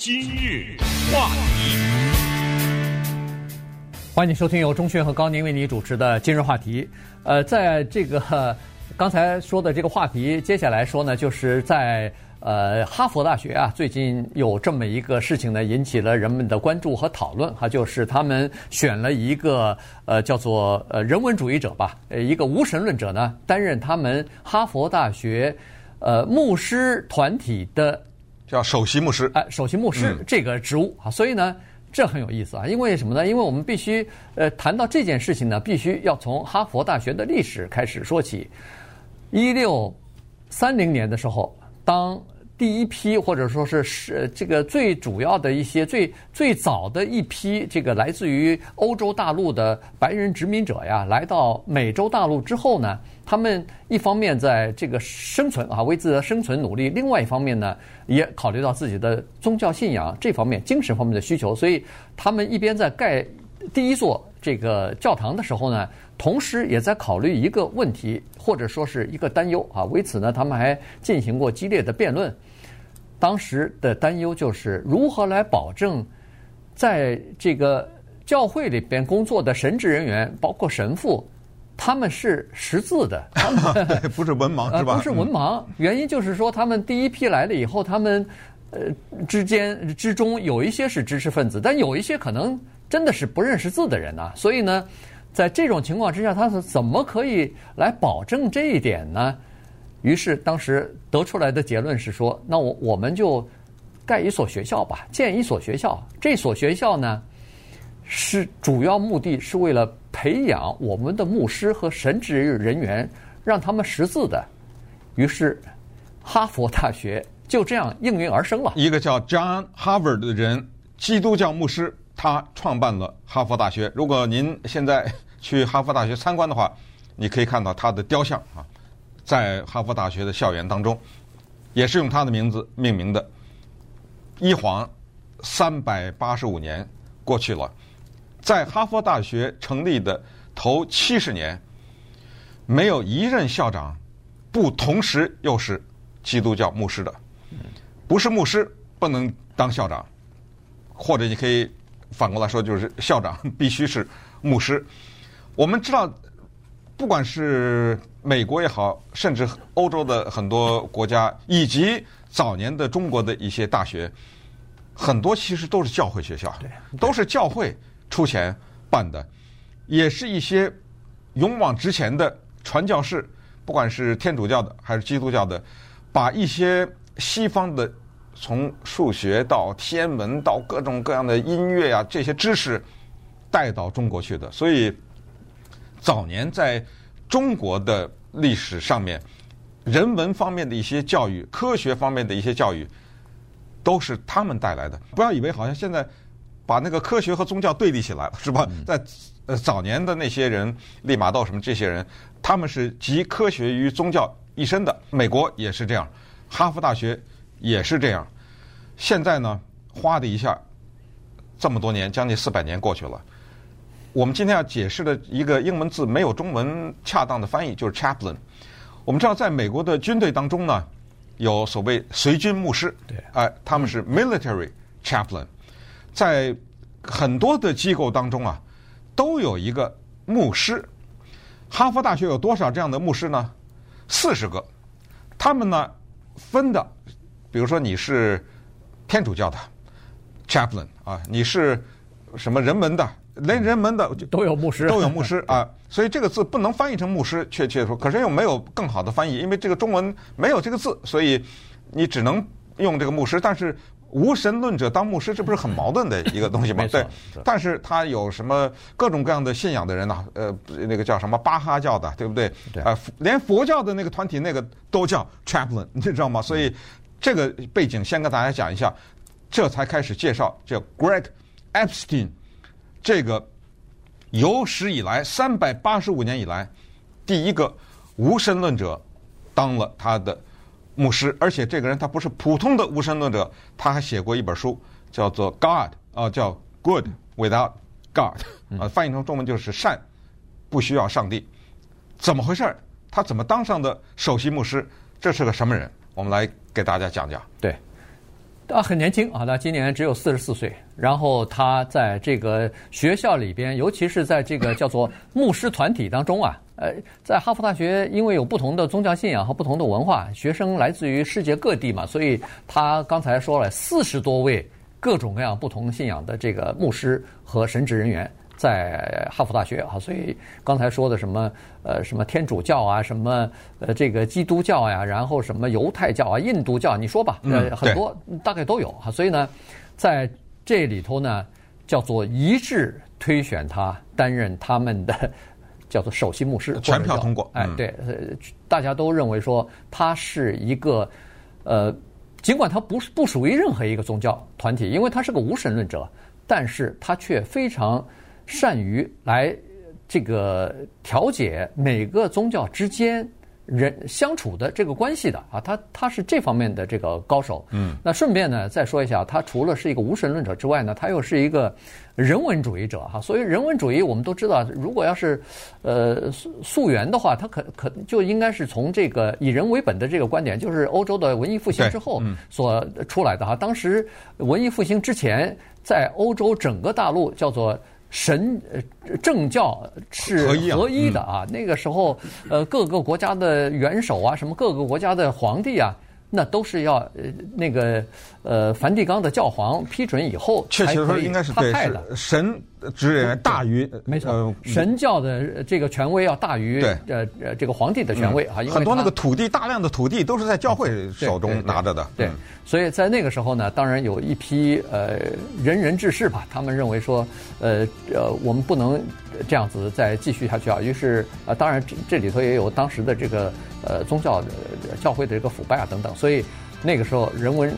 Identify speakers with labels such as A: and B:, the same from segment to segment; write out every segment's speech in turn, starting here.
A: 今日话题，
B: 欢迎收听由钟迅和高宁为你主持的今日话题。呃，在这个 刚才说的这个话题，接下来说呢，就是在呃哈佛大学啊，最近有这么一个事情呢，引起了人们的关注和讨论。哈，就是他们选了一个呃叫做呃人文主义者吧，呃一个无神论者呢，担任他们哈佛大学呃牧师团体的。
C: 叫首席牧师，
B: 哎，首席牧师这个职务啊，所以呢，这很有意思啊，因为什么呢？因为我们必须呃谈到这件事情呢，必须要从哈佛大学的历史开始说起。一六三零年的时候，当第一批或者说是是这个最主要的一些最最早的一批这个来自于欧洲大陆的白人殖民者呀，来到美洲大陆之后呢，他们一方面在这个生存啊，为自己的生存努力；另外一方面呢，也考虑到自己的宗教信仰这方面、精神方面的需求。所以，他们一边在盖第一座这个教堂的时候呢，同时也在考虑一个问题，或者说是一个担忧啊。为此呢，他们还进行过激烈的辩论。当时的担忧就是如何来保证，在这个教会里边工作的神职人员，包括神父。他们是识字的，他 们
C: 不是文盲是吧？
B: 不是文盲，原因就是说，他们第一批来了以后，他们呃之间之中有一些是知识分子，但有一些可能真的是不认识字的人呐。所以呢，在这种情况之下，他是怎么可以来保证这一点呢？于是当时得出来的结论是说，那我我们就盖一所学校吧，建一所学校。这所学校呢，是主要目的是为了培养我们的牧师和神职人员，让他们识字的。于是，哈佛大学就这样应运而生了。
C: 一个叫 John Harvard 的人，基督教牧师，他创办了哈佛大学。如果您现在去哈佛大学参观的话，你可以看到他的雕像啊，在哈佛大学的校园当中，也是用他的名字命名的。一晃三百八十五年过去了。在哈佛大学成立的头七十年，没有一任校长不同时又是基督教牧师的。不是牧师不能当校长，或者你可以反过来说，就是校长必须是牧师。我们知道，不管是美国也好，甚至欧洲的很多国家，以及早年的中国的一些大学，很多其实都是教会学校，都是教会。出钱办的，也是一些勇往直前的传教士，不管是天主教的还是基督教的，把一些西方的从数学到天文到各种各样的音乐啊这些知识带到中国去的。所以早年在中国的历史上面，人文方面的一些教育、科学方面的一些教育，都是他们带来的。不要以为好像现在。把那个科学和宗教对立起来了，是吧？在呃早年的那些人，利玛窦什么这些人，他们是集科学与宗教一身的。美国也是这样，哈佛大学也是这样。现在呢，哗的一下，这么多年，将近四百年过去了。我们今天要解释的一个英文字没有中文恰当的翻译，就是 chaplain。我们知道，在美国的军队当中呢，有所谓随军牧师，对，哎，他们是 military chaplain。在很多的机构当中啊，都有一个牧师。哈佛大学有多少这样的牧师呢？四十个。他们呢分的，比如说你是天主教的 chaplain 啊，你是什么人文的，连人们的
B: 都有牧师，
C: 都有牧师 啊。所以这个字不能翻译成牧师，确切说，可是又没有更好的翻译，因为这个中文没有这个字，所以你只能用这个牧师。但是。无神论者当牧师，这不是很矛盾的一个东西吗？对，但是他有什么各种各样的信仰的人呢？呃，那个叫什么巴哈教的，对不对？对。啊，连佛教的那个团体那个都叫 chaplain，你知道吗？所以这个背景先跟大家讲一下，这才开始介绍叫 Greg Epstein，这个有史以来三百八十五年以来第一个无神论者当了他的。牧师，而且这个人他不是普通的无神论者，他还写过一本书，叫做《God》啊，叫《Good Without God》啊，翻译成中文就是“善不需要上帝”。怎么回事？他怎么当上的首席牧师？这是个什么人？我们来给大家讲讲。
B: 对，啊，很年轻啊，他今年只有四十四岁。然后他在这个学校里边，尤其是在这个叫做牧师团体当中啊，呃，在哈佛大学，因为有不同的宗教信仰和不同的文化，学生来自于世界各地嘛，所以他刚才说了四十多位各种各样不同信仰的这个牧师和神职人员。在哈佛大学啊，所以刚才说的什么呃什么天主教啊，什么呃这个基督教呀，然后什么犹太教啊、印度教，你说吧，呃很多大概都有哈。所以呢，在这里头呢，叫做一致推选他担任他们的 叫做首席牧师，
C: 全票通过。
B: 哎，对，大家都认为说他是一个呃，尽管他不是不属于任何一个宗教团体，因为他是个无神论者，但是他却非常。善于来这个调解每个宗教之间人相处的这个关系的啊，他他是这方面的这个高手。嗯，那顺便呢再说一下，他除了是一个无神论者之外呢，他又是一个人文主义者哈。所以人文主义我们都知道，如果要是呃溯源的话，他可可就应该是从这个以人为本的这个观点，就是欧洲的文艺复兴之后所出来的哈。当时文艺复兴之前，在欧洲整个大陆叫做。神呃政教是合一的啊，那个时候呃各个国家的元首啊，什么各个国家的皇帝啊。那都是要呃那个呃梵蒂冈的教皇批准以后才可以，确实说应该是对，是
C: 神职人大于
B: 没错，神教的这个权威要大于对。呃呃这个皇帝的权威啊，因为
C: 很多那个土地大量的土地都是在教会手中拿着的，
B: 对，所以在那个时候呢，当然有一批呃仁人志士吧，他们认为说呃呃我们不能这样子再继续下去啊，于是啊当然这这里头也有当时的这个。呃，宗教的教会的这个腐败啊等等，所以那个时候人文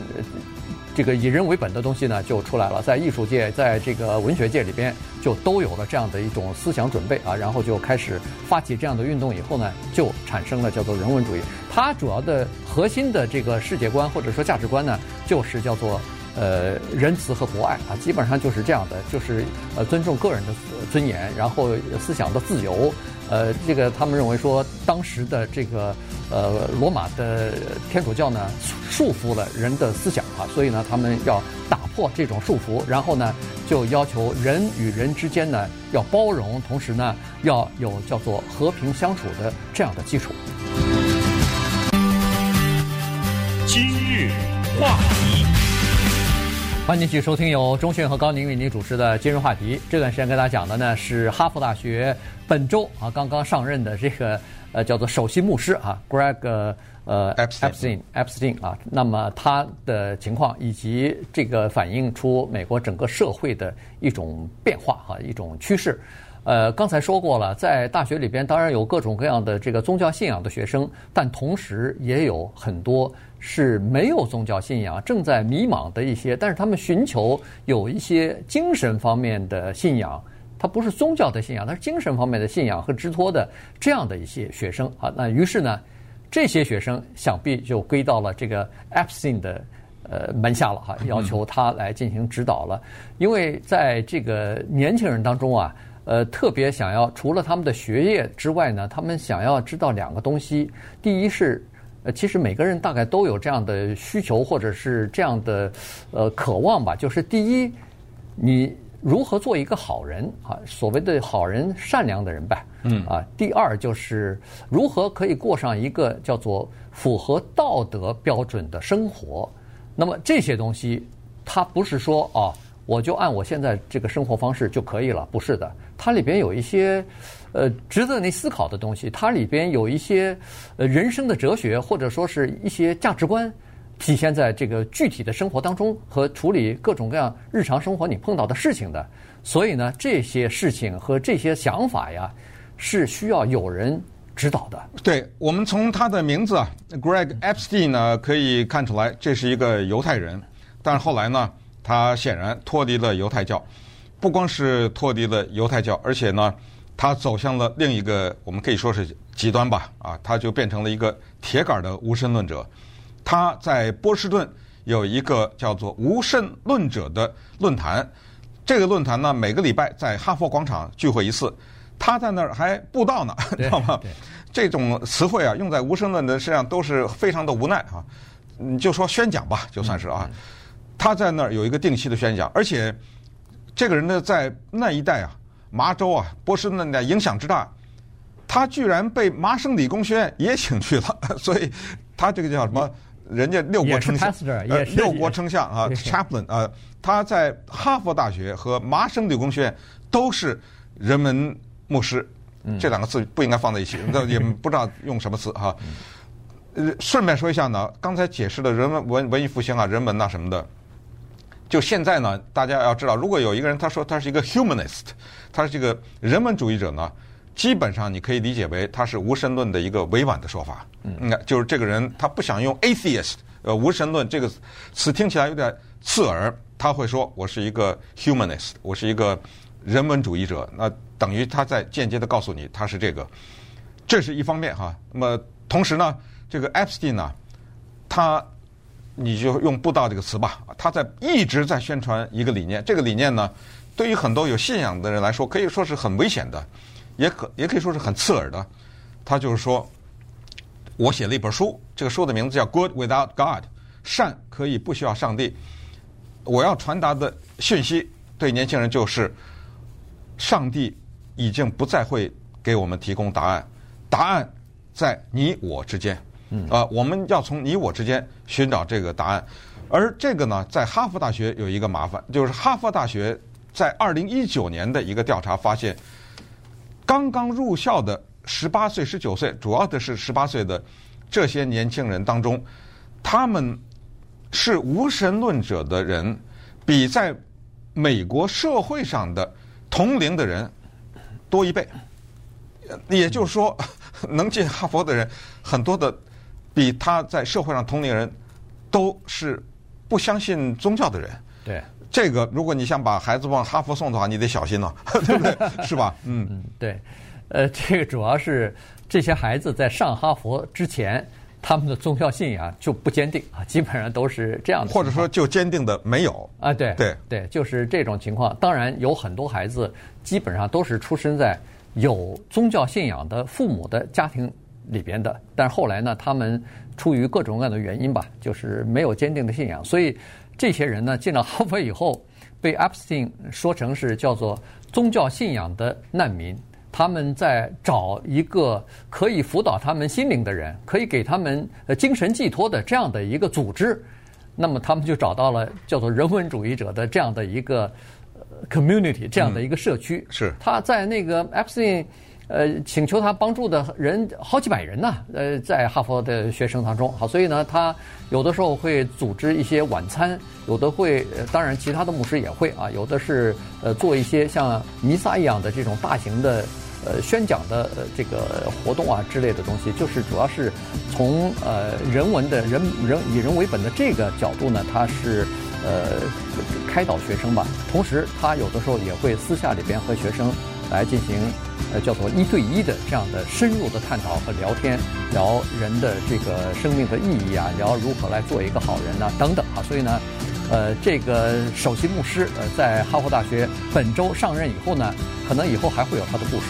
B: 这个以人为本的东西呢就出来了，在艺术界，在这个文学界里边就都有了这样的一种思想准备啊，然后就开始发起这样的运动以后呢，就产生了叫做人文主义。它主要的核心的这个世界观或者说价值观呢，就是叫做呃仁慈和博爱啊，基本上就是这样的，就是呃尊重个人的尊严，然后思想的自由。呃，这个他们认为说，当时的这个呃罗马的天主教呢，束缚了人的思想啊，所以呢，他们要打破这种束缚，然后呢，就要求人与人之间呢要包容，同时呢要有叫做和平相处的这样的基
A: 础。欢迎继续收听由钟迅和高宁为您主持的今日话题。这段时间跟大家讲的呢是哈佛大学本周啊刚刚上任的这个呃叫做首席牧师啊 Greg 呃 Epstein Epstein 啊，那么他的情况以及这个反映出美国整个社会的一种变化哈一种趋势。呃，刚才说过了，在大学里边当然有各种各样的这个宗教信仰的学生，但同时也有很多是没有宗教信仰、正在迷茫的一些，但是他们寻求有一些精神方面的信仰，它不是宗教的信仰，它是精神方面的信仰和支托的这样的一些学生啊。那于是呢，这些学生想必就归到了这个 Epstein 的呃门下了哈，要求他来进行指导了，因为在这个年轻人当中啊。呃，特别想要除了他们的学业之外呢，他们想要知道两个东西。第一是，呃，其实每个人大概都有这样的需求或者是这样的呃渴望吧。就是第一，你如何做一个好人啊？所谓的好人，善良的人呗。嗯。啊，第二就是如何可以过上一个叫做符合道德标准的生活。那么这些东西，它不是说啊。我就按我现在这个生活方式就可以了，不是的，它里边有一些，呃，值得你思考的东西，它里边有一些，呃，人生的哲学或者说是一些价值观，体现在这个具体的生活当中和处理各种各样日常生活你碰到的事情的。所以呢，这些事情和这些想法呀，是需要有人指导的。
C: 对，我们从他的名字啊，Greg Epstein 呢，可以看出来这是一个犹太人，但是后来呢。他显然脱离了犹太教，不光是脱离了犹太教，而且呢，他走向了另一个我们可以说是极端吧，啊，他就变成了一个铁杆的无神论者。他在波士顿有一个叫做“无神论者”的论坛，这个论坛呢，每个礼拜在哈佛广场聚会一次，他在那儿还布道呢，知道吗？这种词汇啊，用在无神论的身上都是非常的无奈啊。你就说宣讲吧，就算是啊。他在那儿有一个定期的宣讲，而且这个人呢，在那一带啊，麻州啊，波士顿的影响之大，他居然被麻省理工学院也请去了，所以他这个叫什么？人家六国称相，呃，六国称相啊，Chaplain 啊，他在哈佛大学和麻省理工学院都是人文牧师，这两个字不应该放在一起，那 也不知道用什么词哈。呃，顺便说一下呢，刚才解释的人文文文艺复兴啊，人文呐什么的，就现在呢，大家要知道，如果有一个人他说他是一个 humanist，他是这个人文主义者呢。基本上你可以理解为他是无神论的一个委婉的说法，嗯，就是这个人他不想用 atheist，呃，无神论这个词听起来有点刺耳，他会说我是一个 humanist，我是一个人文主义者，那等于他在间接的告诉你他是这个，这是一方面哈。那么同时呢，这个 Epstein 呢，他你就用布道这个词吧，他在一直在宣传一个理念，这个理念呢，对于很多有信仰的人来说，可以说是很危险的。也可也可以说是很刺耳的，他就是说，我写了一本书，这个书的名字叫《Good Without God》，善可以不需要上帝。我要传达的讯息对年轻人就是，上帝已经不再会给我们提供答案，答案在你我之间。啊，我们要从你我之间寻找这个答案。而这个呢，在哈佛大学有一个麻烦，就是哈佛大学在二零一九年的一个调查发现。刚刚入校的十八岁、十九岁，主要的是十八岁的这些年轻人当中，他们是无神论者的人，比在美国社会上的同龄的人多一倍。也就是说，能进哈佛的人，很多的比他在社会上同龄人都是不相信宗教的人。
B: 对。
C: 这个，如果你想把孩子往哈佛送的话，你得小心了，对不对？是吧？嗯
B: 嗯，对。呃，这个主要是这些孩子在上哈佛之前，他们的宗教信仰就不坚定啊，基本上都是这样的。
C: 或者说，就坚定的没有
B: 啊？对
C: 对
B: 对，就是这种情况。当然，有很多孩子基本上都是出生在有宗教信仰的父母的家庭里边的，但是后来呢，他们出于各种各样的原因吧，就是没有坚定的信仰，所以。这些人呢，进了哈佛以后，被 Epstein 说成是叫做宗教信仰的难民。他们在找一个可以辅导他们心灵的人，可以给他们精神寄托的这样的一个组织。那么他们就找到了叫做人文主义者的这样的一个 community，这样的一个社区。
C: 嗯，是
B: 他在那个 Epstein。呃，请求他帮助的人好几百人呢，呃，在哈佛的学生当中，好，所以呢，他有的时候会组织一些晚餐，有的会，当然其他的牧师也会啊，有的是呃做一些像弥撒一样的这种大型的呃宣讲的呃这个活动啊之类的东西，就是主要是从呃人文的人人以人为本的这个角度呢，他是呃开导学生吧，同时他有的时候也会私下里边和学生来进行。呃，叫做一对一的这样的深入的探讨和聊天，聊人的这个生命的意义啊，聊如何来做一个好人呐、等等啊。所以呢，呃，这个首席牧师呃，在哈佛大学本周上任以后呢，可能以后还会有他的故事。